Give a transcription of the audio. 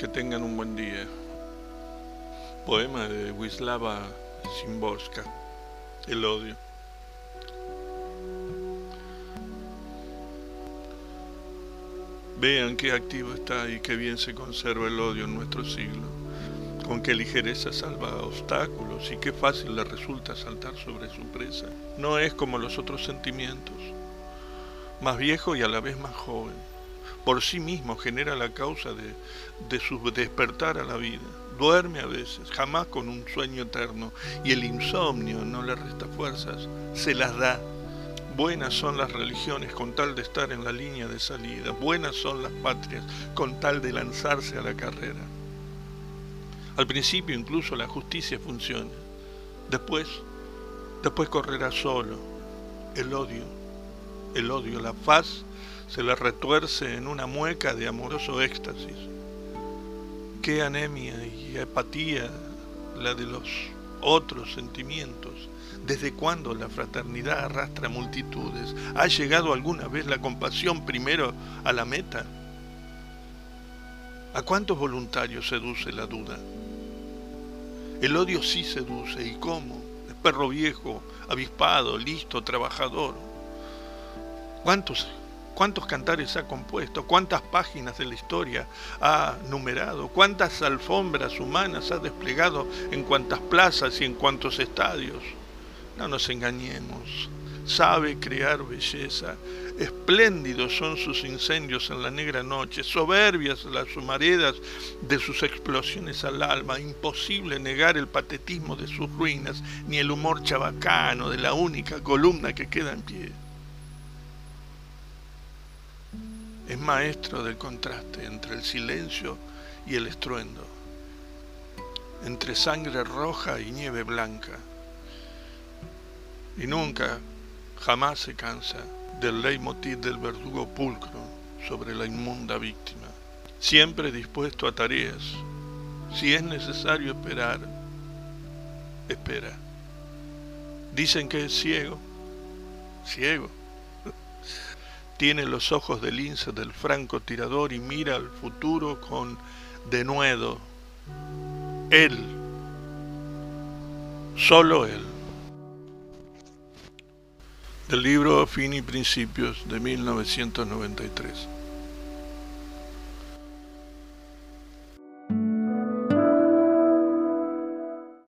Que tengan un buen día. Poema de Wisława Szymborska. El odio. Vean qué activo está y qué bien se conserva el odio en nuestro siglo. Con qué ligereza salva obstáculos y qué fácil le resulta saltar sobre su presa. No es como los otros sentimientos, más viejo y a la vez más joven. Por sí mismo genera la causa de, de su despertar a la vida. Duerme a veces, jamás con un sueño eterno, y el insomnio no le resta fuerzas, se las da Buenas son las religiones con tal de estar en la línea de salida. Buenas son las patrias con tal de lanzarse a la carrera. Al principio incluso la justicia funciona. Después, después correrá solo. El odio, el odio, la faz se le retuerce en una mueca de amoroso éxtasis. Qué anemia y apatía la de los otros sentimientos ¿Desde cuándo la fraternidad arrastra multitudes? ¿Ha llegado alguna vez la compasión primero a la meta? ¿A cuántos voluntarios seduce la duda? El odio sí seduce, ¿y cómo? Es perro viejo, avispado, listo, trabajador. ¿Cuántos, cuántos cantares ha compuesto? ¿Cuántas páginas de la historia ha numerado? ¿Cuántas alfombras humanas ha desplegado en cuántas plazas y en cuántos estadios? No nos engañemos, sabe crear belleza. Espléndidos son sus incendios en la negra noche, soberbias las humaredas de sus explosiones al alma, imposible negar el patetismo de sus ruinas, ni el humor chabacano de la única columna que queda en pie. Maestro del contraste entre el silencio y el estruendo, entre sangre roja y nieve blanca y nunca, jamás se cansa del leitmotiv del verdugo pulcro sobre la inmunda víctima. Siempre dispuesto a tareas, si es necesario esperar, espera. Dicen que es ciego, ciego. Tiene los ojos del lince del franco tirador y mira al futuro con denuedo. Él, solo él del libro Fin y Principios de 1993.